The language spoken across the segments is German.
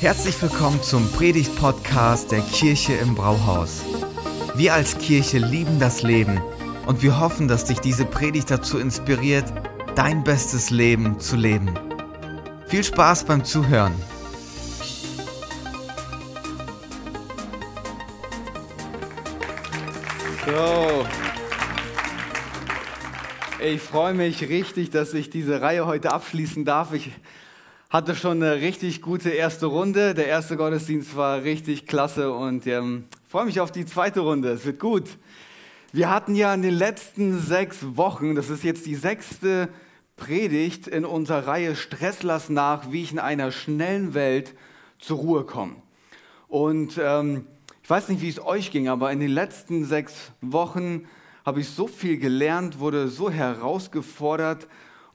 Herzlich willkommen zum Predigt-Podcast der Kirche im Brauhaus. Wir als Kirche lieben das Leben und wir hoffen, dass dich diese Predigt dazu inspiriert, dein bestes Leben zu leben. Viel Spaß beim Zuhören. So. Ich freue mich richtig, dass ich diese Reihe heute abschließen darf. Ich hatte schon eine richtig gute erste Runde. Der erste Gottesdienst war richtig klasse und ähm, freue mich auf die zweite Runde. Es wird gut. Wir hatten ja in den letzten sechs Wochen, das ist jetzt die sechste Predigt in unserer Reihe Stress lass nach, wie ich in einer schnellen Welt zur Ruhe komme. Und ähm, ich weiß nicht, wie es euch ging, aber in den letzten sechs Wochen habe ich so viel gelernt, wurde so herausgefordert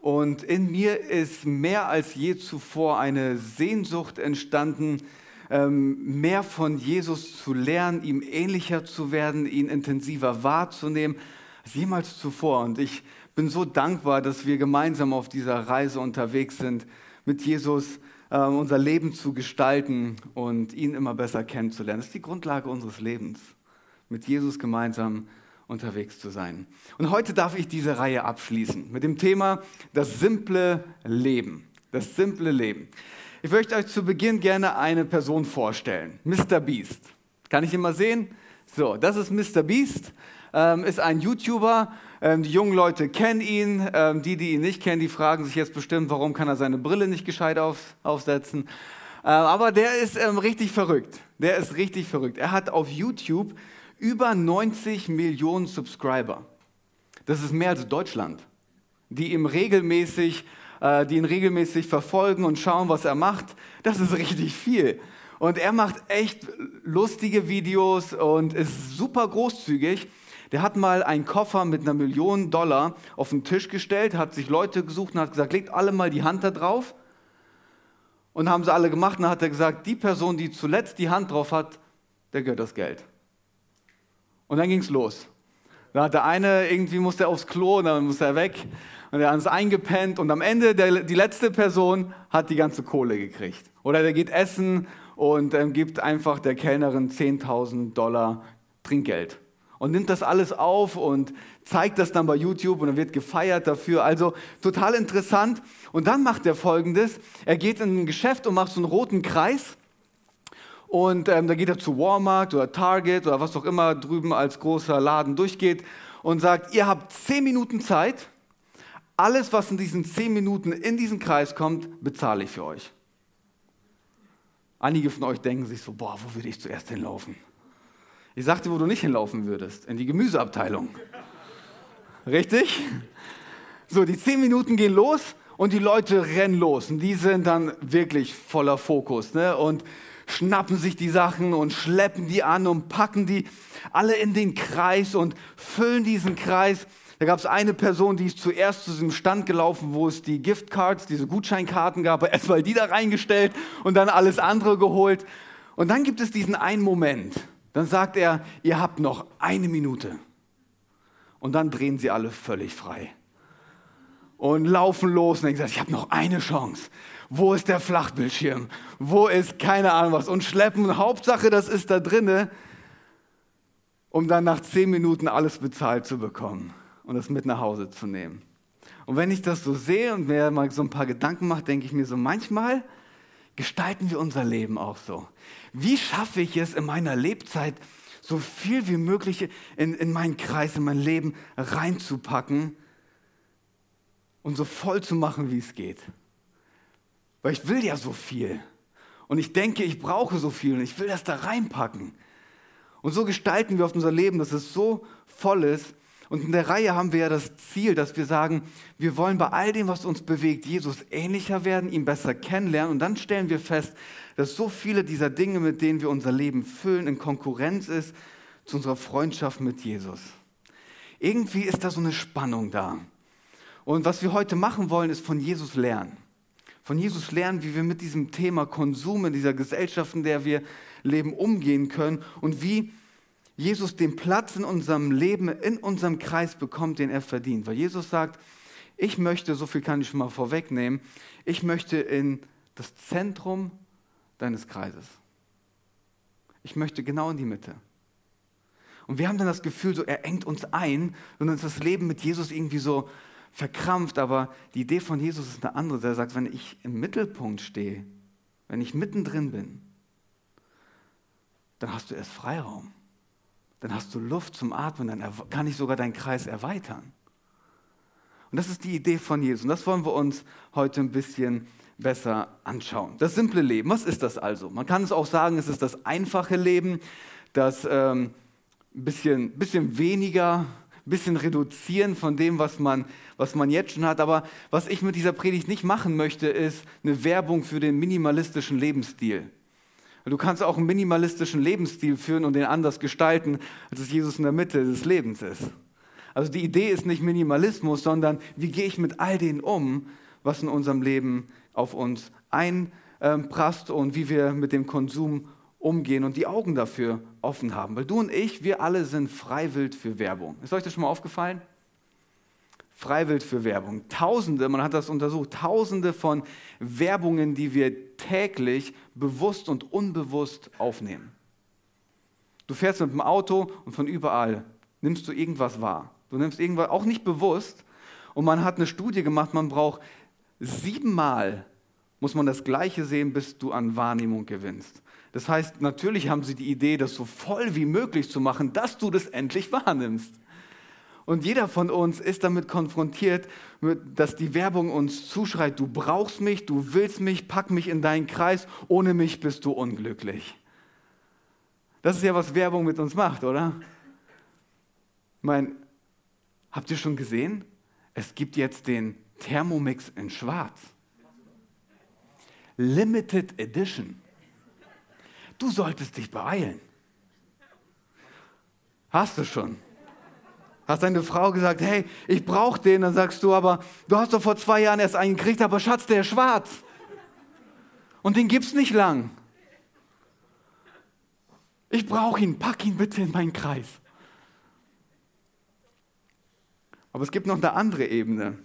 und in mir ist mehr als je zuvor eine Sehnsucht entstanden, ähm, mehr von Jesus zu lernen, ihm ähnlicher zu werden, ihn intensiver wahrzunehmen als jemals zuvor. Und ich bin so dankbar, dass wir gemeinsam auf dieser Reise unterwegs sind, mit Jesus ähm, unser Leben zu gestalten und ihn immer besser kennenzulernen. Das ist die Grundlage unseres Lebens, mit Jesus gemeinsam unterwegs zu sein. Und heute darf ich diese Reihe abschließen mit dem Thema das simple Leben. Das simple Leben. Ich möchte euch zu Beginn gerne eine Person vorstellen. Mr. Beast. Kann ich ihn mal sehen? So, das ist Mr. Beast, ähm, ist ein YouTuber. Ähm, die jungen Leute kennen ihn. Ähm, die, die ihn nicht kennen, die fragen sich jetzt bestimmt, warum kann er seine Brille nicht gescheit auf, aufsetzen. Äh, aber der ist ähm, richtig verrückt. Der ist richtig verrückt. Er hat auf YouTube über 90 Millionen Subscriber. Das ist mehr als Deutschland, die ihm regelmäßig, äh, die ihn regelmäßig verfolgen und schauen, was er macht. Das ist richtig viel. Und er macht echt lustige Videos und ist super großzügig. Der hat mal einen Koffer mit einer Million Dollar auf den Tisch gestellt, hat sich Leute gesucht und hat gesagt, legt alle mal die Hand da drauf. Und haben sie alle gemacht und dann hat er gesagt, die Person, die zuletzt die Hand drauf hat, der gehört das Geld. Und dann ging es los. Da hat der eine, irgendwie musste er aufs Klo dann musste er weg. Und der andere ist eingepennt. Und am Ende, der, die letzte Person hat die ganze Kohle gekriegt. Oder der geht essen und ähm, gibt einfach der Kellnerin 10.000 Dollar Trinkgeld. Und nimmt das alles auf und zeigt das dann bei YouTube und dann wird gefeiert dafür. Also total interessant. Und dann macht er folgendes. Er geht in ein Geschäft und macht so einen roten Kreis und ähm, da geht er zu Walmart oder Target oder was auch immer drüben als großer Laden durchgeht und sagt, ihr habt zehn Minuten Zeit. Alles, was in diesen zehn Minuten in diesen Kreis kommt, bezahle ich für euch. Einige von euch denken sich so, boah, wo würde ich zuerst hinlaufen? Ich sagte, wo du nicht hinlaufen würdest, in die Gemüseabteilung. Richtig? So, die zehn Minuten gehen los und die Leute rennen los. Und die sind dann wirklich voller Fokus. Ne? Und schnappen sich die Sachen und schleppen die an und packen die alle in den Kreis und füllen diesen Kreis. Da gab es eine Person, die ist zuerst zu diesem Stand gelaufen, wo es die Giftcards, diese Gutscheinkarten gab, erstmal die da reingestellt und dann alles andere geholt. Und dann gibt es diesen einen Moment. Dann sagt er, ihr habt noch eine Minute. Und dann drehen sie alle völlig frei und laufen los und denken, ich habe noch eine Chance. Wo ist der Flachbildschirm? Wo ist keine Ahnung was? Und schleppen, Hauptsache, das ist da drinne, um dann nach zehn Minuten alles bezahlt zu bekommen und es mit nach Hause zu nehmen. Und wenn ich das so sehe und mir mal so ein paar Gedanken mache, denke ich mir so, manchmal gestalten wir unser Leben auch so. Wie schaffe ich es in meiner Lebzeit, so viel wie möglich in, in meinen Kreis, in mein Leben reinzupacken und so voll zu machen, wie es geht? Weil ich will ja so viel. Und ich denke, ich brauche so viel und ich will das da reinpacken. Und so gestalten wir oft unser Leben, dass es so voll ist. Und in der Reihe haben wir ja das Ziel, dass wir sagen, wir wollen bei all dem, was uns bewegt, Jesus ähnlicher werden, ihn besser kennenlernen. Und dann stellen wir fest, dass so viele dieser Dinge, mit denen wir unser Leben füllen, in Konkurrenz ist zu unserer Freundschaft mit Jesus. Irgendwie ist da so eine Spannung da. Und was wir heute machen wollen, ist von Jesus lernen von Jesus lernen, wie wir mit diesem Thema Konsum in dieser Gesellschaft, in der wir leben, umgehen können und wie Jesus den Platz in unserem Leben, in unserem Kreis bekommt, den er verdient. Weil Jesus sagt, ich möchte, so viel kann ich schon mal vorwegnehmen, ich möchte in das Zentrum deines Kreises. Ich möchte genau in die Mitte. Und wir haben dann das Gefühl, so er engt uns ein und uns das Leben mit Jesus irgendwie so verkrampft. Aber die Idee von Jesus ist eine andere. Der sagt, wenn ich im Mittelpunkt stehe, wenn ich mittendrin bin, dann hast du erst Freiraum. Dann hast du Luft zum Atmen, dann kann ich sogar deinen Kreis erweitern. Und das ist die Idee von Jesus. Und das wollen wir uns heute ein bisschen besser anschauen. Das simple Leben, was ist das also? Man kann es auch sagen, es ist das einfache Leben, das ähm, bisschen, bisschen weniger, ein bisschen reduzieren von dem, was man, was man jetzt schon hat. Aber was ich mit dieser Predigt nicht machen möchte, ist eine Werbung für den minimalistischen Lebensstil. Du kannst auch einen minimalistischen Lebensstil führen und den anders gestalten, als es Jesus in der Mitte des Lebens ist. Also die Idee ist nicht Minimalismus, sondern wie gehe ich mit all dem um, was in unserem Leben auf uns einprasst und wie wir mit dem Konsum umgehen und die Augen dafür offen haben. Weil du und ich, wir alle sind freiwillig für Werbung. Ist euch das schon mal aufgefallen? Freiwillig für Werbung. Tausende, man hat das untersucht, tausende von Werbungen, die wir täglich bewusst und unbewusst aufnehmen. Du fährst mit dem Auto und von überall nimmst du irgendwas wahr. Du nimmst irgendwas, auch nicht bewusst. Und man hat eine Studie gemacht, man braucht siebenmal muss man das Gleiche sehen, bis du an Wahrnehmung gewinnst. Das heißt, natürlich haben sie die Idee, das so voll wie möglich zu machen, dass du das endlich wahrnimmst. Und jeder von uns ist damit konfrontiert, dass die Werbung uns zuschreit, du brauchst mich, du willst mich, pack mich in deinen Kreis, ohne mich bist du unglücklich. Das ist ja, was Werbung mit uns macht, oder? Ich meine, habt ihr schon gesehen? Es gibt jetzt den Thermomix in Schwarz. Limited Edition. Du solltest dich beeilen. Hast du schon? Hast deine Frau gesagt, hey, ich brauche den, dann sagst du aber, du hast doch vor zwei Jahren erst einen gekriegt, aber Schatz, der ist schwarz. Und den gibt's nicht lang. Ich brauche ihn, pack ihn bitte in meinen Kreis. Aber es gibt noch eine andere Ebene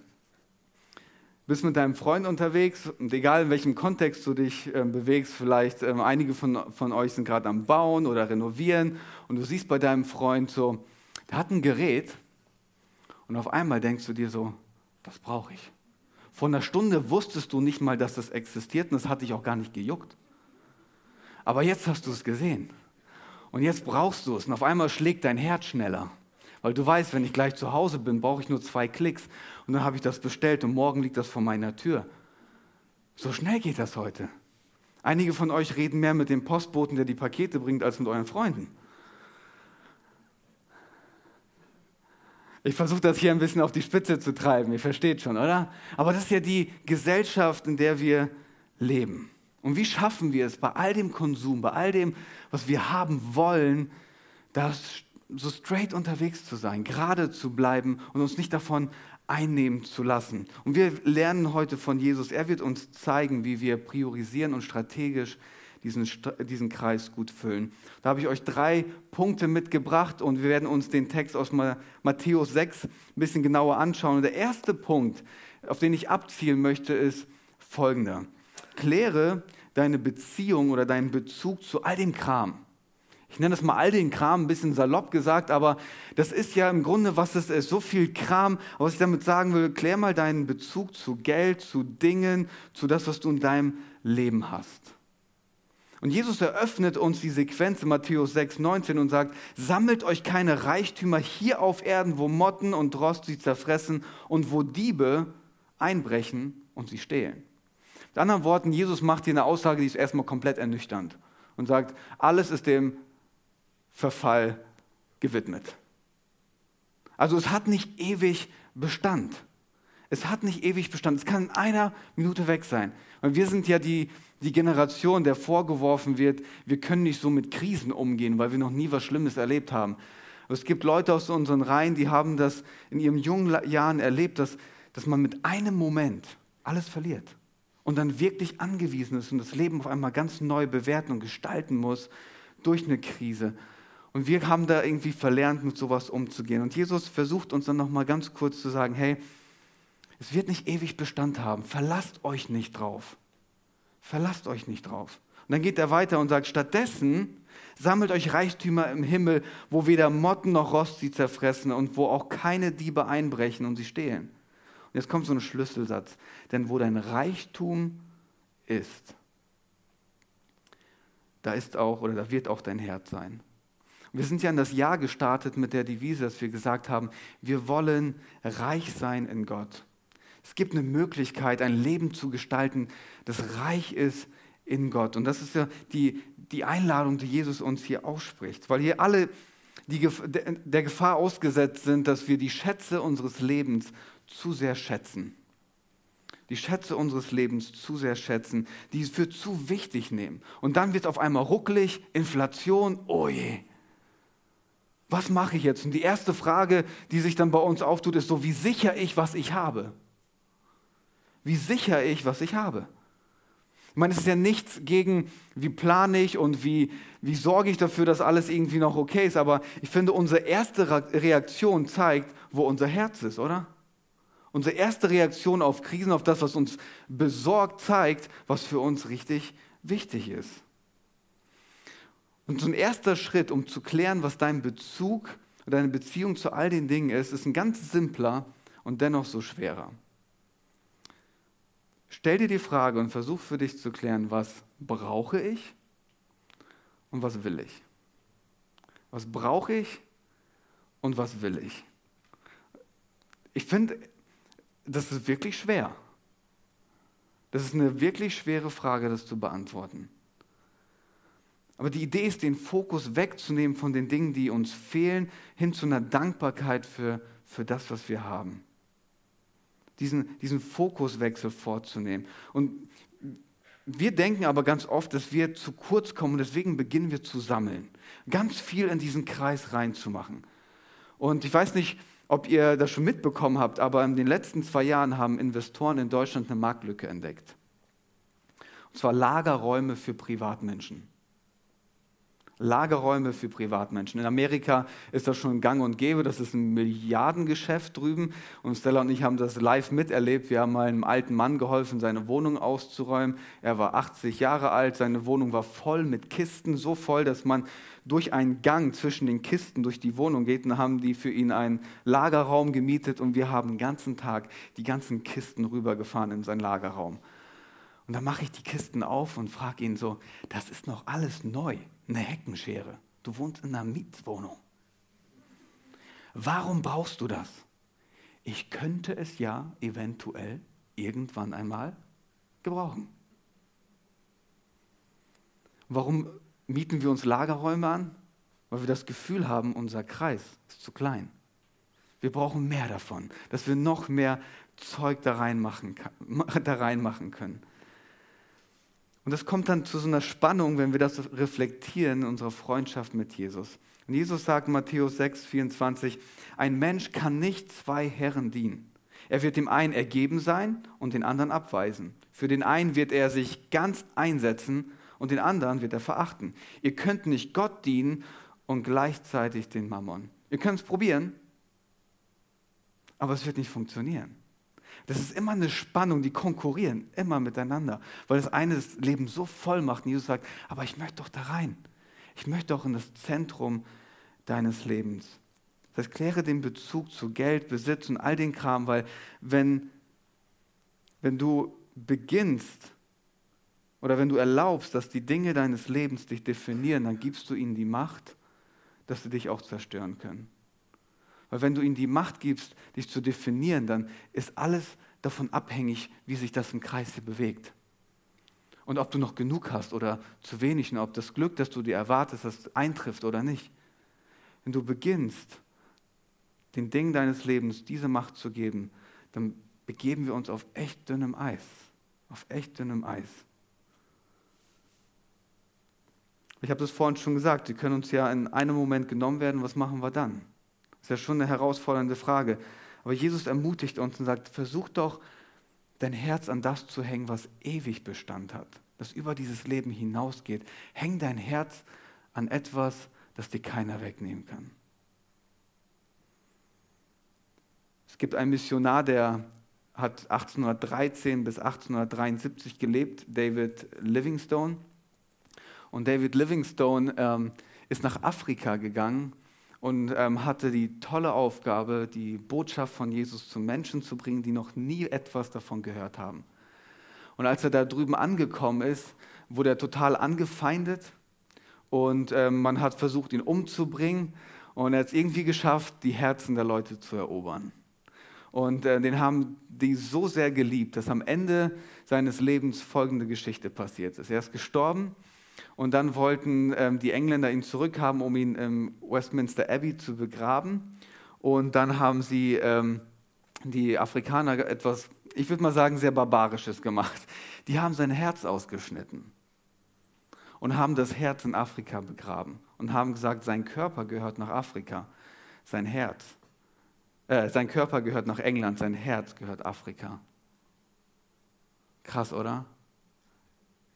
bist mit deinem Freund unterwegs und egal in welchem Kontext du dich äh, bewegst, vielleicht äh, einige von, von euch sind gerade am Bauen oder Renovieren und du siehst bei deinem Freund so, der hat ein Gerät und auf einmal denkst du dir so, das brauche ich. Vor einer Stunde wusstest du nicht mal, dass das existiert und das hat dich auch gar nicht gejuckt. Aber jetzt hast du es gesehen und jetzt brauchst du es und auf einmal schlägt dein Herz schneller. Weil du weißt, wenn ich gleich zu Hause bin, brauche ich nur zwei Klicks und dann habe ich das bestellt und morgen liegt das vor meiner Tür. So schnell geht das heute. Einige von euch reden mehr mit dem Postboten, der die Pakete bringt, als mit euren Freunden. Ich versuche das hier ein bisschen auf die Spitze zu treiben, ihr versteht schon, oder? Aber das ist ja die Gesellschaft, in der wir leben. Und wie schaffen wir es bei all dem Konsum, bei all dem, was wir haben wollen, das so straight unterwegs zu sein, gerade zu bleiben und uns nicht davon einnehmen zu lassen. Und wir lernen heute von Jesus, er wird uns zeigen, wie wir priorisieren und strategisch diesen, diesen Kreis gut füllen. Da habe ich euch drei Punkte mitgebracht und wir werden uns den Text aus Matthäus 6 ein bisschen genauer anschauen. Und der erste Punkt, auf den ich abzielen möchte, ist folgender. Kläre deine Beziehung oder deinen Bezug zu all dem Kram ich nenne das mal all den Kram, ein bisschen salopp gesagt, aber das ist ja im Grunde, was es ist, so viel Kram. Aber was ich damit sagen will, klär mal deinen Bezug zu Geld, zu Dingen, zu das, was du in deinem Leben hast. Und Jesus eröffnet uns die Sequenz in Matthäus 6, 19 und sagt, sammelt euch keine Reichtümer hier auf Erden, wo Motten und Rost sie zerfressen und wo Diebe einbrechen und sie stehlen. Mit anderen Worten, Jesus macht hier eine Aussage, die ist erstmal komplett ernüchternd und sagt, alles ist dem Verfall gewidmet. Also es hat nicht ewig Bestand. Es hat nicht ewig Bestand. Es kann in einer Minute weg sein. Und wir sind ja die, die Generation, der vorgeworfen wird, wir können nicht so mit Krisen umgehen, weil wir noch nie was Schlimmes erlebt haben. es gibt Leute aus unseren Reihen, die haben das in ihren jungen Jahren erlebt, dass, dass man mit einem Moment alles verliert und dann wirklich angewiesen ist und das Leben auf einmal ganz neu bewerten und gestalten muss durch eine Krise. Und wir haben da irgendwie verlernt, mit sowas umzugehen. Und Jesus versucht uns dann nochmal ganz kurz zu sagen, hey, es wird nicht ewig Bestand haben. Verlasst euch nicht drauf. Verlasst euch nicht drauf. Und dann geht er weiter und sagt, stattdessen sammelt euch Reichtümer im Himmel, wo weder Motten noch Rost sie zerfressen und wo auch keine Diebe einbrechen und sie stehlen. Und jetzt kommt so ein Schlüsselsatz. Denn wo dein Reichtum ist, da ist auch oder da wird auch dein Herz sein. Wir sind ja in das Jahr gestartet mit der Devise, dass wir gesagt haben, wir wollen reich sein in Gott. Es gibt eine Möglichkeit, ein Leben zu gestalten, das reich ist in Gott. Und das ist ja die, die Einladung, die Jesus uns hier ausspricht, weil hier alle die, der Gefahr ausgesetzt sind, dass wir die Schätze unseres Lebens zu sehr schätzen. Die Schätze unseres Lebens zu sehr schätzen, die für zu wichtig nehmen. Und dann wird es auf einmal ruckelig, Inflation, oh je. Was mache ich jetzt? Und die erste Frage, die sich dann bei uns auftut, ist so, wie sicher ich, was ich habe? Wie sicher ich, was ich habe? Ich meine, es ist ja nichts gegen, wie plane ich und wie, wie sorge ich dafür, dass alles irgendwie noch okay ist. Aber ich finde, unsere erste Reaktion zeigt, wo unser Herz ist, oder? Unsere erste Reaktion auf Krisen, auf das, was uns besorgt, zeigt, was für uns richtig wichtig ist. Und so ein erster Schritt, um zu klären, was dein Bezug oder deine Beziehung zu all den Dingen ist, ist ein ganz simpler und dennoch so schwerer. Stell dir die Frage und versuch für dich zu klären, was brauche ich und was will ich? Was brauche ich und was will ich? Ich finde, das ist wirklich schwer. Das ist eine wirklich schwere Frage, das zu beantworten. Aber die Idee ist, den Fokus wegzunehmen von den Dingen, die uns fehlen, hin zu einer Dankbarkeit für, für das, was wir haben. Diesen, diesen Fokuswechsel vorzunehmen. Und wir denken aber ganz oft, dass wir zu kurz kommen und deswegen beginnen wir zu sammeln. Ganz viel in diesen Kreis reinzumachen. Und ich weiß nicht, ob ihr das schon mitbekommen habt, aber in den letzten zwei Jahren haben Investoren in Deutschland eine Marktlücke entdeckt. Und zwar Lagerräume für Privatmenschen. Lagerräume für Privatmenschen. In Amerika ist das schon gang und gäbe, das ist ein Milliardengeschäft drüben. Und Stella und ich haben das live miterlebt. Wir haben einem alten Mann geholfen, seine Wohnung auszuräumen. Er war 80 Jahre alt, seine Wohnung war voll mit Kisten, so voll, dass man durch einen Gang zwischen den Kisten durch die Wohnung geht. Und haben die für ihn einen Lagerraum gemietet und wir haben den ganzen Tag die ganzen Kisten rübergefahren in seinen Lagerraum. Und dann mache ich die Kisten auf und frage ihn so, das ist noch alles neu eine Heckenschere. Du wohnst in einer Mietswohnung. Warum brauchst du das? Ich könnte es ja eventuell irgendwann einmal gebrauchen. Warum mieten wir uns Lagerräume an? Weil wir das Gefühl haben, unser Kreis ist zu klein. Wir brauchen mehr davon, dass wir noch mehr Zeug da reinmachen, da reinmachen können. Und das kommt dann zu so einer Spannung, wenn wir das reflektieren in unserer Freundschaft mit Jesus. Und Jesus sagt in Matthäus 6, 24, ein Mensch kann nicht zwei Herren dienen. Er wird dem einen ergeben sein und den anderen abweisen. Für den einen wird er sich ganz einsetzen und den anderen wird er verachten. Ihr könnt nicht Gott dienen und gleichzeitig den Mammon. Ihr könnt es probieren, aber es wird nicht funktionieren. Das ist immer eine Spannung, die konkurrieren immer miteinander, weil das eine das Leben so voll macht. Und Jesus sagt, aber ich möchte doch da rein. Ich möchte doch in das Zentrum deines Lebens. Das heißt, kläre den Bezug zu Geld, Besitz und all den Kram, weil wenn, wenn du beginnst oder wenn du erlaubst, dass die Dinge deines Lebens dich definieren, dann gibst du ihnen die Macht, dass sie dich auch zerstören können. Weil wenn du ihnen die Macht gibst, dich zu definieren, dann ist alles davon abhängig, wie sich das im Kreis hier bewegt. Und ob du noch genug hast oder zu wenig und ob das Glück, das du dir erwartest, das eintrifft oder nicht. Wenn du beginnst, den Dingen deines Lebens diese Macht zu geben, dann begeben wir uns auf echt dünnem Eis. Auf echt dünnem Eis. Ich habe das vorhin schon gesagt, sie können uns ja in einem Moment genommen werden, was machen wir dann? Das ist ja schon eine herausfordernde Frage. Aber Jesus ermutigt uns und sagt, versuch doch dein Herz an das zu hängen, was ewig Bestand hat, das über dieses Leben hinausgeht. Häng dein Herz an etwas, das dir keiner wegnehmen kann. Es gibt einen Missionar, der hat 1813 bis 1873 gelebt, David Livingstone. Und David Livingstone ähm, ist nach Afrika gegangen und ähm, hatte die tolle Aufgabe, die Botschaft von Jesus zu Menschen zu bringen, die noch nie etwas davon gehört haben. Und als er da drüben angekommen ist, wurde er total angefeindet und ähm, man hat versucht, ihn umzubringen. Und er hat es irgendwie geschafft, die Herzen der Leute zu erobern. Und äh, den haben die so sehr geliebt, dass am Ende seines Lebens folgende Geschichte passiert ist. Er ist gestorben und dann wollten ähm, die Engländer ihn zurückhaben, um ihn im Westminster Abbey zu begraben. Und dann haben sie ähm, die Afrikaner etwas, ich würde mal sagen, sehr Barbarisches gemacht. Die haben sein Herz ausgeschnitten und haben das Herz in Afrika begraben und haben gesagt, sein Körper gehört nach Afrika, sein Herz. Äh, sein Körper gehört nach England, sein Herz gehört Afrika. Krass, oder?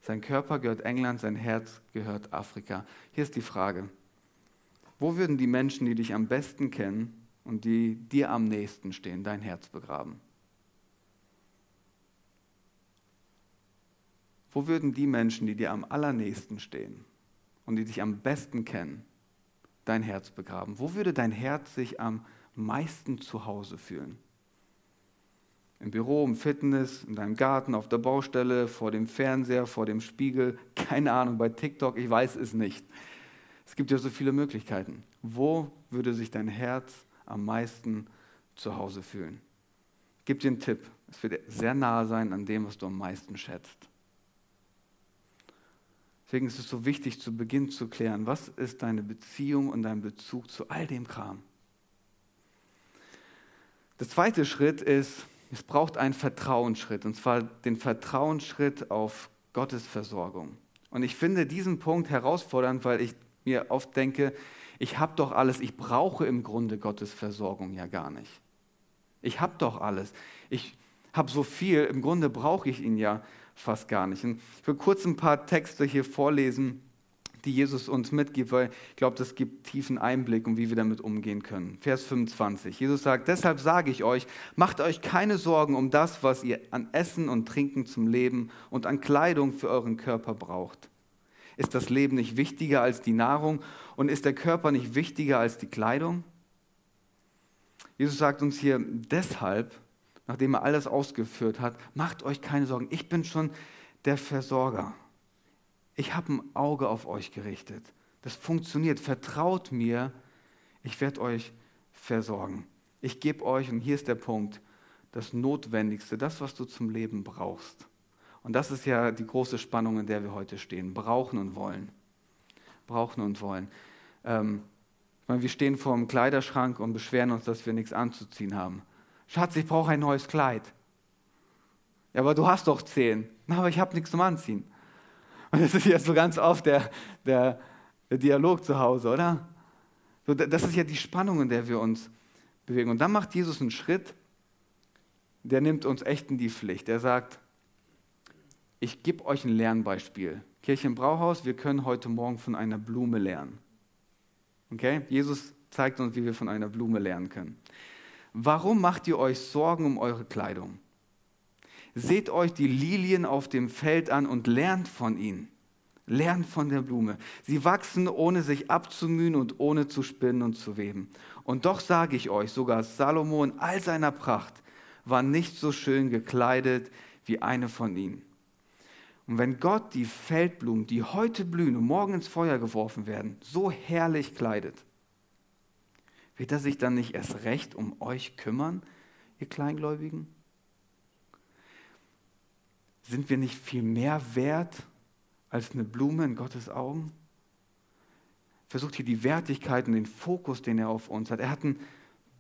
Sein Körper gehört England, sein Herz gehört Afrika. Hier ist die Frage. Wo würden die Menschen, die dich am besten kennen und die dir am nächsten stehen, dein Herz begraben? Wo würden die Menschen, die dir am allernächsten stehen und die dich am besten kennen, dein Herz begraben? Wo würde dein Herz sich am meisten zu Hause fühlen? Im Büro, im Fitness, in deinem Garten, auf der Baustelle, vor dem Fernseher, vor dem Spiegel, keine Ahnung, bei TikTok, ich weiß es nicht. Es gibt ja so viele Möglichkeiten. Wo würde sich dein Herz am meisten zu Hause fühlen? Gib dir einen Tipp. Es wird sehr nahe sein an dem, was du am meisten schätzt. Deswegen ist es so wichtig, zu Beginn zu klären, was ist deine Beziehung und dein Bezug zu all dem Kram. Der zweite Schritt ist, es braucht einen Vertrauensschritt, und zwar den Vertrauensschritt auf Gottes Versorgung. Und ich finde diesen Punkt herausfordernd, weil ich mir oft denke, ich habe doch alles, ich brauche im Grunde Gottes Versorgung ja gar nicht. Ich habe doch alles. Ich habe so viel, im Grunde brauche ich ihn ja fast gar nicht. Und ich will kurz ein paar Texte hier vorlesen, die Jesus uns mitgibt, weil ich glaube, das gibt tiefen Einblick, um wie wir damit umgehen können. Vers 25. Jesus sagt, deshalb sage ich euch, macht euch keine Sorgen um das, was ihr an Essen und Trinken zum Leben und an Kleidung für euren Körper braucht. Ist das Leben nicht wichtiger als die Nahrung und ist der Körper nicht wichtiger als die Kleidung? Jesus sagt uns hier deshalb, nachdem er alles ausgeführt hat, macht euch keine Sorgen, ich bin schon der Versorger ich habe ein Auge auf euch gerichtet. Das funktioniert. Vertraut mir, ich werde euch versorgen. Ich gebe euch, und hier ist der Punkt, das Notwendigste, das, was du zum Leben brauchst. Und das ist ja die große Spannung, in der wir heute stehen. Brauchen und wollen. Brauchen und wollen. Ähm, ich meine, wir stehen vor dem Kleiderschrank und beschweren uns, dass wir nichts anzuziehen haben. Schatz, ich brauche ein neues Kleid. Ja, aber du hast doch zehn. Na, aber ich habe nichts zum Anziehen. Und das ist ja so ganz oft der, der, der Dialog zu Hause, oder? So, das ist ja die Spannung, in der wir uns bewegen. Und dann macht Jesus einen Schritt, der nimmt uns echt in die Pflicht. Er sagt, ich gebe euch ein Lernbeispiel. Kirche im Brauhaus, wir können heute Morgen von einer Blume lernen. Okay? Jesus zeigt uns, wie wir von einer Blume lernen können. Warum macht ihr euch Sorgen um eure Kleidung? Seht euch die Lilien auf dem Feld an und lernt von ihnen. Lernt von der Blume. Sie wachsen, ohne sich abzumühen und ohne zu spinnen und zu weben. Und doch sage ich euch, sogar Salomo in all seiner Pracht war nicht so schön gekleidet wie eine von ihnen. Und wenn Gott die Feldblumen, die heute blühen und morgen ins Feuer geworfen werden, so herrlich kleidet, wird er sich dann nicht erst recht um euch kümmern, ihr Kleingläubigen? Sind wir nicht viel mehr wert als eine Blume in Gottes Augen? Versucht hier die Wertigkeit und den Fokus, den er auf uns hat. Er hat einen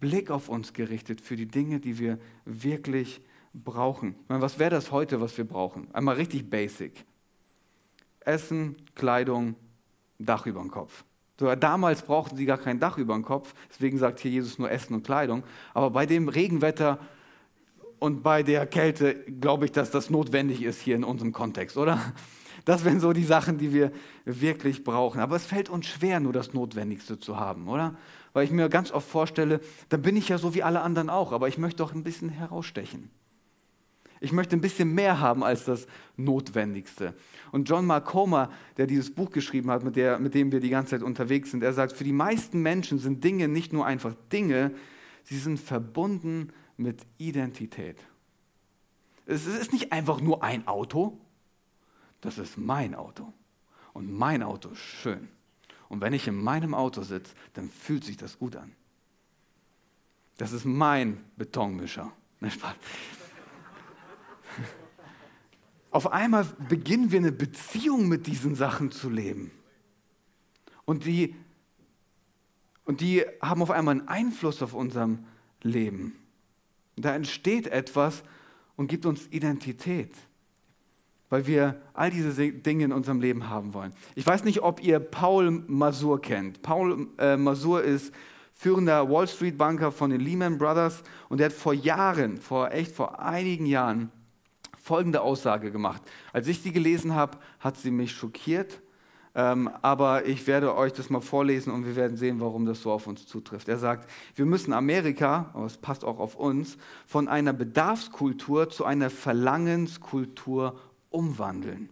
Blick auf uns gerichtet für die Dinge, die wir wirklich brauchen. Meine, was wäre das heute, was wir brauchen? Einmal richtig basic. Essen, Kleidung, Dach über dem Kopf. Sogar damals brauchten sie gar kein Dach über dem Kopf, deswegen sagt hier Jesus nur Essen und Kleidung. Aber bei dem Regenwetter und bei der Kälte glaube ich, dass das notwendig ist hier in unserem Kontext, oder? Das wären so die Sachen, die wir wirklich brauchen. Aber es fällt uns schwer, nur das Notwendigste zu haben, oder? Weil ich mir ganz oft vorstelle, dann bin ich ja so wie alle anderen auch, aber ich möchte doch ein bisschen herausstechen. Ich möchte ein bisschen mehr haben als das Notwendigste. Und John Mark Comer, der dieses Buch geschrieben hat, mit, der, mit dem wir die ganze Zeit unterwegs sind, er sagt, für die meisten Menschen sind Dinge nicht nur einfach Dinge, sie sind verbunden mit Identität. Es ist nicht einfach nur ein Auto, das ist mein Auto. Und mein Auto ist schön. Und wenn ich in meinem Auto sitze, dann fühlt sich das gut an. Das ist mein Betonmischer. Ne, Spaß. Auf einmal beginnen wir eine Beziehung mit diesen Sachen zu leben. Und die, und die haben auf einmal einen Einfluss auf unserem Leben. Da entsteht etwas und gibt uns Identität weil wir all diese Dinge in unserem Leben haben wollen. Ich weiß nicht, ob ihr Paul Masur kennt. Paul äh, Masur ist führender Wall Street Banker von den Lehman Brothers und er hat vor Jahren, vor echt vor einigen Jahren folgende Aussage gemacht. Als ich die gelesen habe, hat sie mich schockiert. Ähm, aber ich werde euch das mal vorlesen und wir werden sehen, warum das so auf uns zutrifft. Er sagt, wir müssen Amerika, aber es passt auch auf uns, von einer Bedarfskultur zu einer Verlangenskultur umwandeln.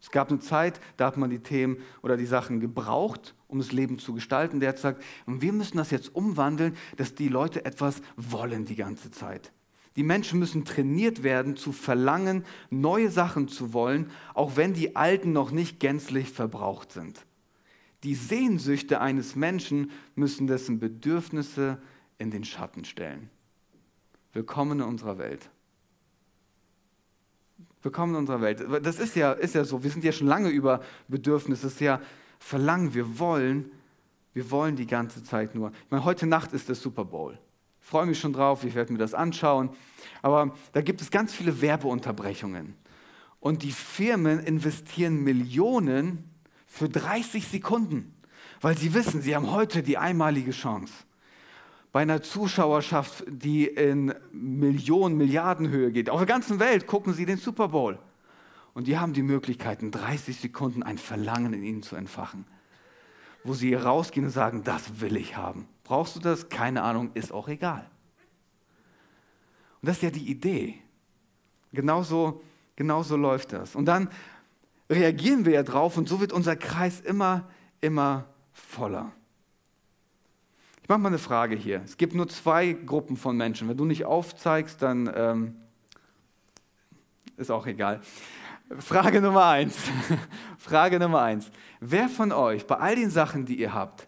Es gab eine Zeit, da hat man die Themen oder die Sachen gebraucht, um das Leben zu gestalten. Der hat gesagt, wir müssen das jetzt umwandeln, dass die Leute etwas wollen die ganze Zeit. Die Menschen müssen trainiert werden, zu verlangen, neue Sachen zu wollen, auch wenn die alten noch nicht gänzlich verbraucht sind. Die Sehnsüchte eines Menschen müssen dessen Bedürfnisse in den Schatten stellen. Willkommen in unserer Welt. Willkommen in unserer Welt. Das ist ja, ist ja so. Wir sind ja schon lange über Bedürfnisse. Das ist ja Verlangen. Wir wollen, wir wollen die ganze Zeit nur. Ich meine, heute Nacht ist der Super Bowl. Freue mich schon drauf. Ich werde mir das anschauen. Aber da gibt es ganz viele Werbeunterbrechungen. Und die Firmen investieren Millionen für 30 Sekunden, weil sie wissen, sie haben heute die einmalige Chance bei einer Zuschauerschaft, die in Millionen, Milliardenhöhe geht. Auf der ganzen Welt gucken sie den Super Bowl. Und die haben die Möglichkeit, in 30 Sekunden ein Verlangen in ihnen zu entfachen. Wo sie rausgehen und sagen, das will ich haben. Brauchst du das? Keine Ahnung, ist auch egal. Und das ist ja die Idee. Genauso, genauso läuft das. Und dann reagieren wir ja drauf und so wird unser Kreis immer, immer voller. Ich mache mal eine Frage hier. Es gibt nur zwei Gruppen von Menschen. Wenn du nicht aufzeigst, dann ähm, ist auch egal. Frage Nummer eins. Frage Nummer eins. Wer von euch bei all den Sachen, die ihr habt,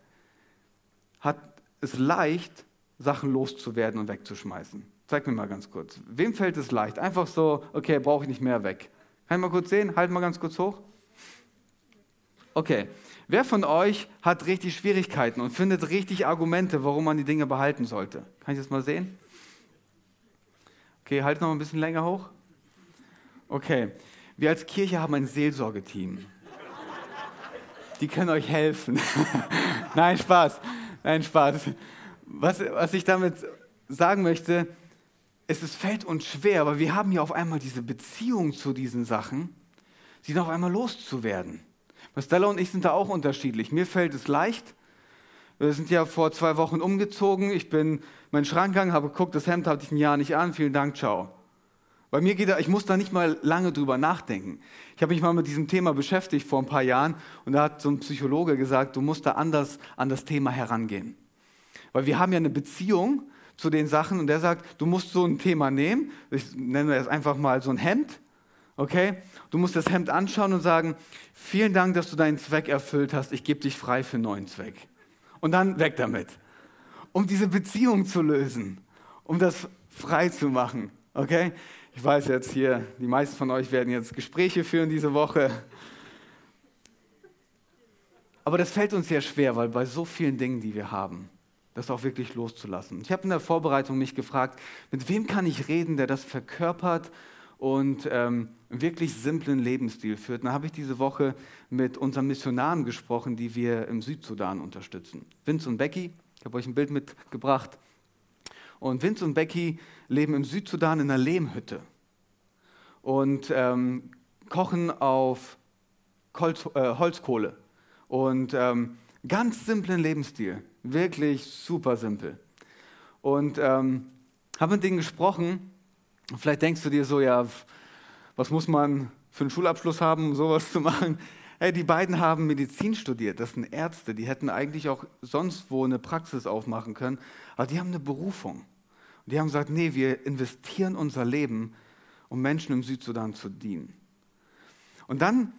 es leicht, Sachen loszuwerden und wegzuschmeißen? Zeig mir mal ganz kurz. Wem fällt es leicht? Einfach so, okay, brauche ich nicht mehr weg. Kann ich mal kurz sehen? Halt mal ganz kurz hoch. Okay. Wer von euch hat richtig Schwierigkeiten und findet richtig Argumente, warum man die Dinge behalten sollte? Kann ich das mal sehen? Okay, halt noch ein bisschen länger hoch. Okay, wir als Kirche haben ein Seelsorgeteam. Die können euch helfen. Nein, Spaß. Nein, Spaß. Was, was ich damit sagen möchte, ist, es fällt uns schwer, aber wir haben ja auf einmal diese Beziehung zu diesen Sachen, sie noch einmal loszuwerden. Stella und ich sind da auch unterschiedlich. Mir fällt es leicht. Wir sind ja vor zwei Wochen umgezogen. Ich bin in meinen Schrank gegangen, habe geguckt, das Hemd hatte ich ein Jahr nicht an. Vielen Dank, ciao. Bei mir geht da, ich muss da nicht mal lange drüber nachdenken. Ich habe mich mal mit diesem Thema beschäftigt vor ein paar Jahren und da hat so ein Psychologe gesagt, du musst da anders an das Thema herangehen. Weil wir haben ja eine Beziehung zu den Sachen und der sagt, du musst so ein Thema nehmen, ich nenne das einfach mal so ein Hemd, okay? Du musst das Hemd anschauen und sagen, vielen Dank, dass du deinen Zweck erfüllt hast, ich gebe dich frei für einen neuen Zweck. Und dann weg damit. Um diese Beziehung zu lösen, um das frei zu machen, okay? Ich weiß jetzt hier, die meisten von euch werden jetzt Gespräche führen diese Woche. Aber das fällt uns sehr schwer, weil bei so vielen Dingen, die wir haben, das auch wirklich loszulassen. Ich habe in der Vorbereitung mich gefragt, mit wem kann ich reden, der das verkörpert und ähm, einen wirklich simplen Lebensstil führt. Da habe ich diese Woche mit unseren Missionaren gesprochen, die wir im Südsudan unterstützen. Vince und Becky, ich habe euch ein Bild mitgebracht. Und Vince und Becky leben im Südsudan in einer Lehmhütte und ähm, kochen auf Holz, äh, Holzkohle. Und ähm, ganz simplen Lebensstil, wirklich super simpel. Und ähm, habe mit denen gesprochen Vielleicht denkst du dir so, ja, was muss man für einen Schulabschluss haben, um sowas zu machen? Hey, die beiden haben Medizin studiert, das sind Ärzte, die hätten eigentlich auch sonst wo eine Praxis aufmachen können, aber die haben eine Berufung. Und die haben gesagt, nee, wir investieren unser Leben, um Menschen im Südsudan zu dienen. Und dann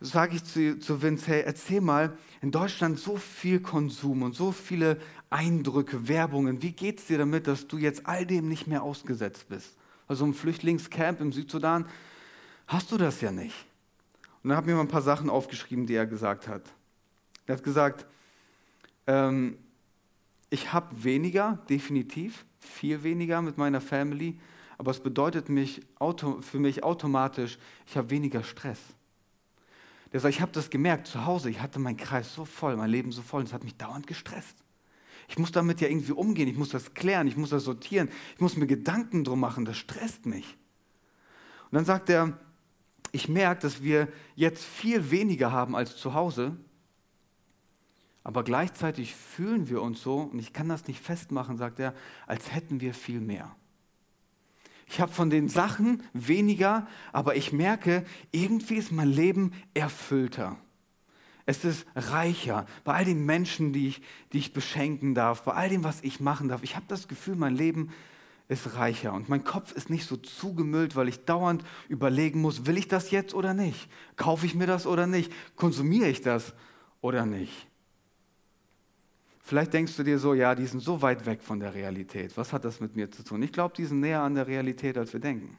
sage ich zu, zu Vince, hey, erzähl mal, in Deutschland so viel Konsum und so viele Eindrücke, Werbungen, wie geht es dir damit, dass du jetzt all dem nicht mehr ausgesetzt bist? Also im Flüchtlingscamp im Südsudan hast du das ja nicht. Und dann ich mir mal ein paar Sachen aufgeschrieben, die er gesagt hat. Er hat gesagt, ähm, ich habe weniger, definitiv, viel weniger mit meiner Family, aber es bedeutet mich auto, für mich automatisch, ich habe weniger Stress. Der sagt, ich habe das gemerkt zu Hause, ich hatte meinen Kreis so voll, mein Leben so voll, und es hat mich dauernd gestresst. Ich muss damit ja irgendwie umgehen, ich muss das klären, ich muss das sortieren, ich muss mir Gedanken drum machen, das stresst mich. Und dann sagt er, ich merke, dass wir jetzt viel weniger haben als zu Hause, aber gleichzeitig fühlen wir uns so, und ich kann das nicht festmachen, sagt er, als hätten wir viel mehr. Ich habe von den Sachen weniger, aber ich merke, irgendwie ist mein Leben erfüllter. Es ist reicher. Bei all den Menschen, die ich, die ich beschenken darf, bei all dem, was ich machen darf. Ich habe das Gefühl, mein Leben ist reicher. Und mein Kopf ist nicht so zugemüllt, weil ich dauernd überlegen muss, will ich das jetzt oder nicht? Kaufe ich mir das oder nicht? Konsumiere ich das oder nicht? Vielleicht denkst du dir so, ja, die sind so weit weg von der Realität. Was hat das mit mir zu tun? Ich glaube, die sind näher an der Realität, als wir denken.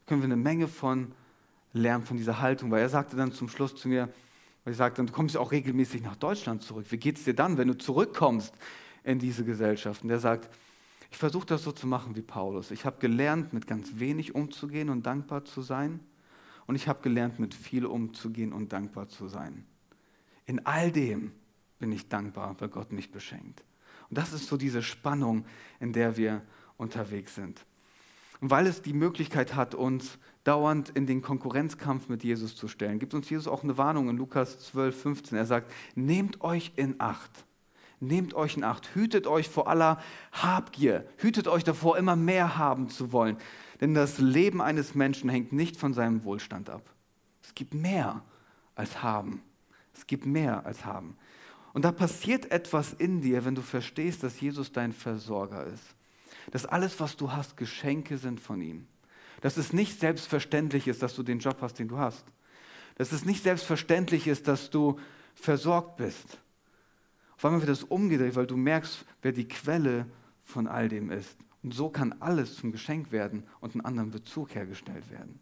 Da können wir eine Menge von lernen, von dieser Haltung, weil er sagte dann zum Schluss zu mir, weil ich sagte, du kommst ja auch regelmäßig nach Deutschland zurück. Wie geht es dir dann, wenn du zurückkommst in diese Gesellschaft? Und er sagt, ich versuche das so zu machen wie Paulus. Ich habe gelernt, mit ganz wenig umzugehen und dankbar zu sein. Und ich habe gelernt, mit viel umzugehen und dankbar zu sein. In all dem bin ich dankbar, weil Gott mich beschenkt. Und das ist so diese Spannung, in der wir unterwegs sind. Und weil es die Möglichkeit hat, uns dauernd in den Konkurrenzkampf mit Jesus zu stellen, gibt uns Jesus auch eine Warnung in Lukas 12, 15. Er sagt, nehmt euch in Acht. Nehmt euch in Acht. Hütet euch vor aller Habgier. Hütet euch davor, immer mehr haben zu wollen. Denn das Leben eines Menschen hängt nicht von seinem Wohlstand ab. Es gibt mehr als haben. Es gibt mehr als haben. Und da passiert etwas in dir, wenn du verstehst, dass Jesus dein Versorger ist. Dass alles, was du hast, Geschenke sind von ihm. Dass es nicht selbstverständlich ist, dass du den Job hast, den du hast. Dass es nicht selbstverständlich ist, dass du versorgt bist. Auf einmal wird das umgedreht, weil du merkst, wer die Quelle von all dem ist. Und so kann alles zum Geschenk werden und einen anderen Bezug hergestellt werden.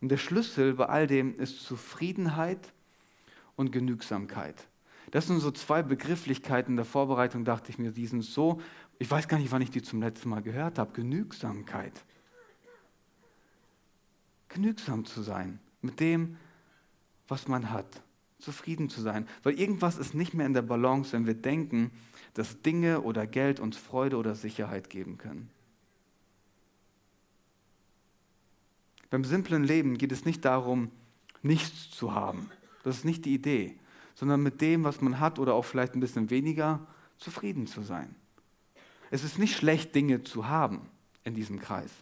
Und der Schlüssel bei all dem ist Zufriedenheit und Genügsamkeit. Das sind so zwei Begrifflichkeiten der Vorbereitung, dachte ich mir, die sind so, ich weiß gar nicht, wann ich die zum letzten Mal gehört habe, Genügsamkeit. Genügsam zu sein mit dem, was man hat, zufrieden zu sein. Weil irgendwas ist nicht mehr in der Balance, wenn wir denken, dass Dinge oder Geld uns Freude oder Sicherheit geben können. Beim simplen Leben geht es nicht darum, nichts zu haben. Das ist nicht die Idee sondern mit dem, was man hat oder auch vielleicht ein bisschen weniger, zufrieden zu sein. Es ist nicht schlecht, Dinge zu haben in diesem Kreis,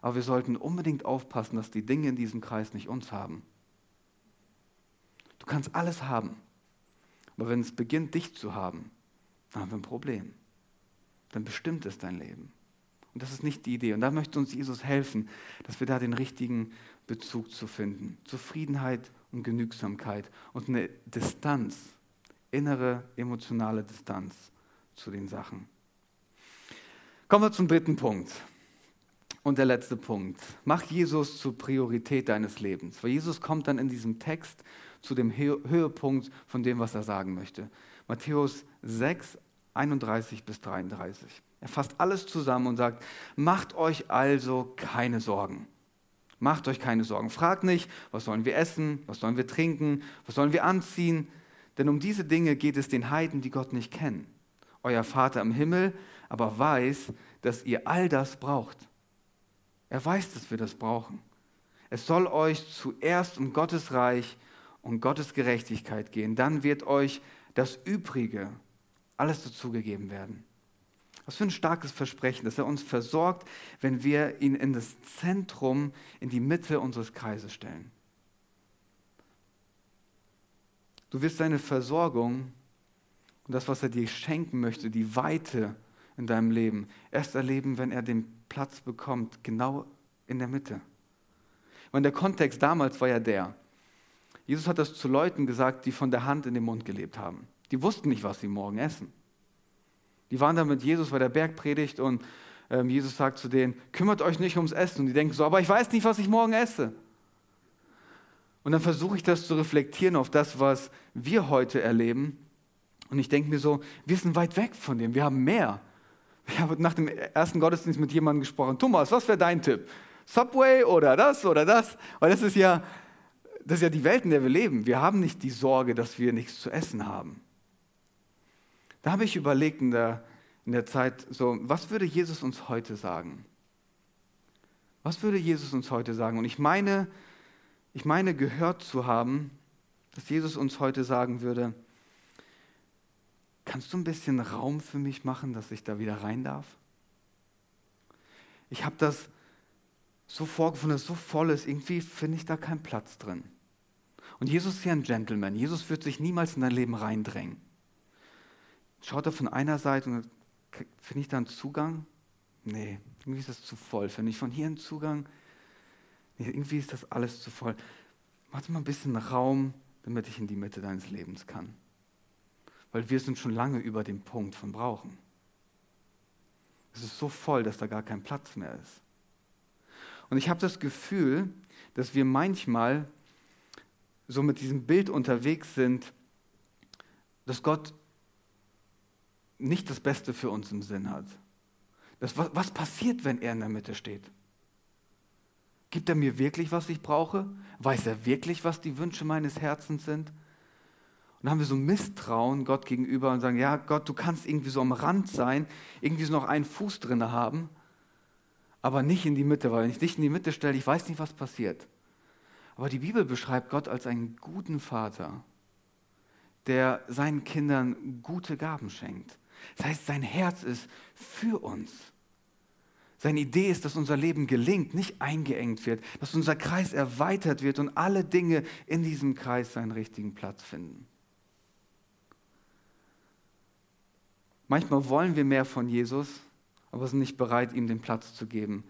aber wir sollten unbedingt aufpassen, dass die Dinge in diesem Kreis nicht uns haben. Du kannst alles haben, aber wenn es beginnt, dich zu haben, dann haben wir ein Problem. Dann bestimmt es dein Leben. Und das ist nicht die Idee. Und da möchte uns Jesus helfen, dass wir da den richtigen Bezug zu finden. Zufriedenheit und Genügsamkeit und eine Distanz, innere emotionale Distanz zu den Sachen. Kommen wir zum dritten Punkt. Und der letzte Punkt. Mach Jesus zur Priorität deines Lebens. Weil Jesus kommt dann in diesem Text zu dem Höhepunkt von dem, was er sagen möchte. Matthäus 6, 31 bis 33. Er fasst alles zusammen und sagt, macht euch also keine Sorgen. Macht euch keine Sorgen. Fragt nicht, was sollen wir essen, was sollen wir trinken, was sollen wir anziehen. Denn um diese Dinge geht es den Heiden, die Gott nicht kennen. Euer Vater im Himmel aber weiß, dass ihr all das braucht. Er weiß, dass wir das brauchen. Es soll euch zuerst um Gottes Reich und Gottes Gerechtigkeit gehen. Dann wird euch das Übrige alles dazugegeben werden. Was für ein starkes Versprechen, dass er uns versorgt, wenn wir ihn in das Zentrum, in die Mitte unseres Kreises stellen. Du wirst deine Versorgung und das, was er dir schenken möchte, die Weite in deinem Leben, erst erleben, wenn er den Platz bekommt, genau in der Mitte. Und der Kontext damals war ja der, Jesus hat das zu Leuten gesagt, die von der Hand in den Mund gelebt haben. Die wussten nicht, was sie morgen essen. Die waren da mit Jesus bei der Bergpredigt und ähm, Jesus sagt zu denen, kümmert euch nicht ums Essen. Und die denken so, aber ich weiß nicht, was ich morgen esse. Und dann versuche ich das zu reflektieren auf das, was wir heute erleben. Und ich denke mir so, wir sind weit weg von dem, wir haben mehr. Ich habe nach dem ersten Gottesdienst mit jemandem gesprochen. Thomas, was wäre dein Tipp? Subway oder das oder das? Weil das ist ja, das ist ja die Welt, in der wir leben. Wir haben nicht die Sorge, dass wir nichts zu essen haben. Da habe ich überlegt in der, in der Zeit, so, was würde Jesus uns heute sagen? Was würde Jesus uns heute sagen? Und ich meine, ich meine gehört zu haben, dass Jesus uns heute sagen würde, kannst du ein bisschen Raum für mich machen, dass ich da wieder rein darf? Ich habe das so vorgefunden, dass es so voll ist, irgendwie finde ich da keinen Platz drin. Und Jesus ist ja ein Gentleman. Jesus wird sich niemals in dein Leben reindrängen schaut er von einer Seite und finde ich da einen Zugang? Nee, irgendwie ist das zu voll. Finde ich von hier einen Zugang? Nee, irgendwie ist das alles zu voll. Mach mal ein bisschen Raum, damit ich in die Mitte deines Lebens kann. Weil wir sind schon lange über dem Punkt von brauchen. Es ist so voll, dass da gar kein Platz mehr ist. Und ich habe das Gefühl, dass wir manchmal so mit diesem Bild unterwegs sind, dass Gott nicht das Beste für uns im Sinn hat. Das, was, was passiert, wenn er in der Mitte steht? Gibt er mir wirklich, was ich brauche? Weiß er wirklich, was die Wünsche meines Herzens sind? Und dann haben wir so Misstrauen Gott gegenüber und sagen, ja Gott, du kannst irgendwie so am Rand sein, irgendwie so noch einen Fuß drin haben, aber nicht in die Mitte, weil wenn ich dich in die Mitte stelle, ich weiß nicht, was passiert. Aber die Bibel beschreibt Gott als einen guten Vater, der seinen Kindern gute Gaben schenkt. Das heißt, sein Herz ist für uns. Seine Idee ist, dass unser Leben gelingt, nicht eingeengt wird, dass unser Kreis erweitert wird und alle Dinge in diesem Kreis seinen richtigen Platz finden. Manchmal wollen wir mehr von Jesus, aber sind nicht bereit, ihm den Platz zu geben,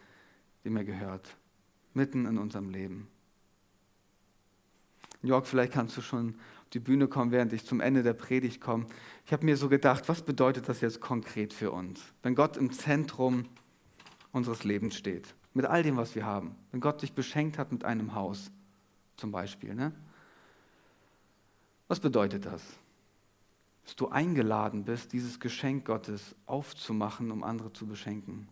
dem er gehört, mitten in unserem Leben. Jörg, vielleicht kannst du schon die Bühne kommen, während ich zum Ende der Predigt komme. Ich habe mir so gedacht, was bedeutet das jetzt konkret für uns, wenn Gott im Zentrum unseres Lebens steht, mit all dem, was wir haben. Wenn Gott dich beschenkt hat mit einem Haus zum Beispiel. Ne? Was bedeutet das? Dass du eingeladen bist, dieses Geschenk Gottes aufzumachen, um andere zu beschenken.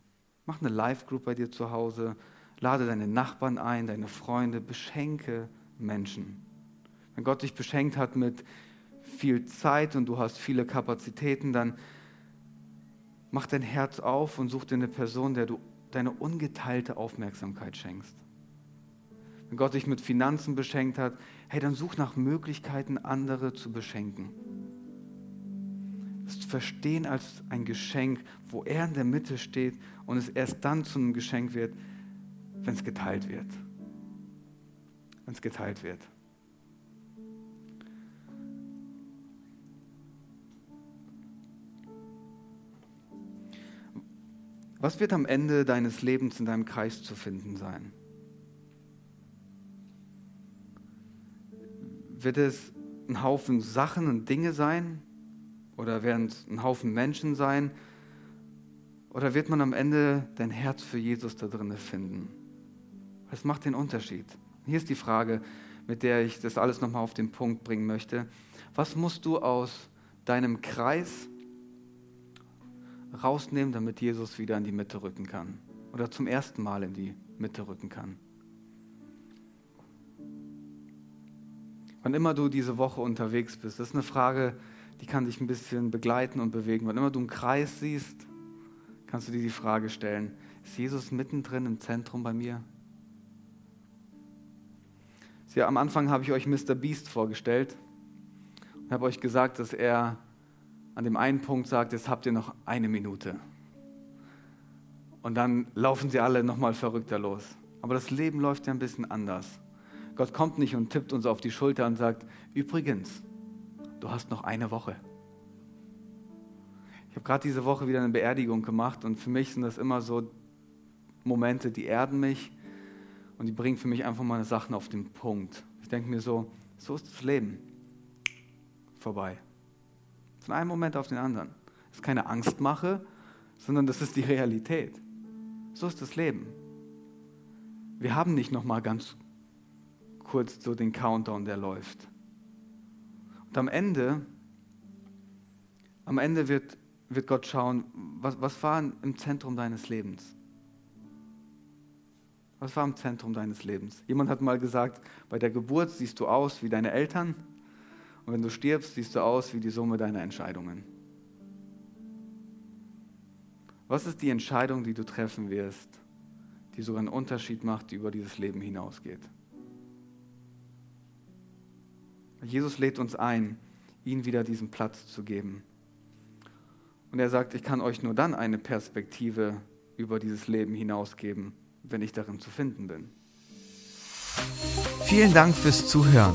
Mach eine Live-Group bei dir zu Hause, lade deine Nachbarn ein, deine Freunde, beschenke Menschen. Wenn Gott dich beschenkt hat mit viel Zeit und du hast viele Kapazitäten, dann mach dein Herz auf und such dir eine Person, der du deine ungeteilte Aufmerksamkeit schenkst. Wenn Gott dich mit Finanzen beschenkt hat, hey, dann such nach Möglichkeiten, andere zu beschenken. Das Verstehen als ein Geschenk, wo er in der Mitte steht und es erst dann zu einem Geschenk wird, wenn es geteilt wird. Wenn es geteilt wird. Was wird am Ende deines Lebens in deinem Kreis zu finden sein? Wird es ein Haufen Sachen und Dinge sein? Oder werden es ein Haufen Menschen sein? Oder wird man am Ende dein Herz für Jesus da drin finden? Was macht den Unterschied? Hier ist die Frage, mit der ich das alles nochmal auf den Punkt bringen möchte. Was musst du aus deinem Kreis rausnehmen, damit Jesus wieder in die Mitte rücken kann. Oder zum ersten Mal in die Mitte rücken kann. Wann immer du diese Woche unterwegs bist, das ist eine Frage, die kann dich ein bisschen begleiten und bewegen. Wann immer du einen Kreis siehst, kannst du dir die Frage stellen, ist Jesus mittendrin im Zentrum bei mir? Ja, am Anfang habe ich euch Mr. Beast vorgestellt und habe euch gesagt, dass er an dem einen Punkt sagt, jetzt habt ihr noch eine Minute. Und dann laufen sie alle nochmal verrückter los. Aber das Leben läuft ja ein bisschen anders. Gott kommt nicht und tippt uns auf die Schulter und sagt, übrigens, du hast noch eine Woche. Ich habe gerade diese Woche wieder eine Beerdigung gemacht und für mich sind das immer so Momente, die erden mich und die bringen für mich einfach meine Sachen auf den Punkt. Ich denke mir so, so ist das Leben. Vorbei. Von einem Moment auf den anderen. Das ist keine Angstmache, sondern das ist die Realität. So ist das Leben. Wir haben nicht noch mal ganz kurz so den Countdown, der läuft. Und am Ende, am Ende wird, wird Gott schauen, was, was war im Zentrum deines Lebens? Was war im Zentrum deines Lebens? Jemand hat mal gesagt, bei der Geburt siehst du aus wie deine Eltern und wenn du stirbst, siehst du aus wie die Summe deiner Entscheidungen. Was ist die Entscheidung, die du treffen wirst, die sogar einen Unterschied macht, die über dieses Leben hinausgeht? Jesus lädt uns ein, ihm wieder diesen Platz zu geben. Und er sagt, ich kann euch nur dann eine Perspektive über dieses Leben hinausgeben, wenn ich darin zu finden bin. Vielen Dank fürs Zuhören.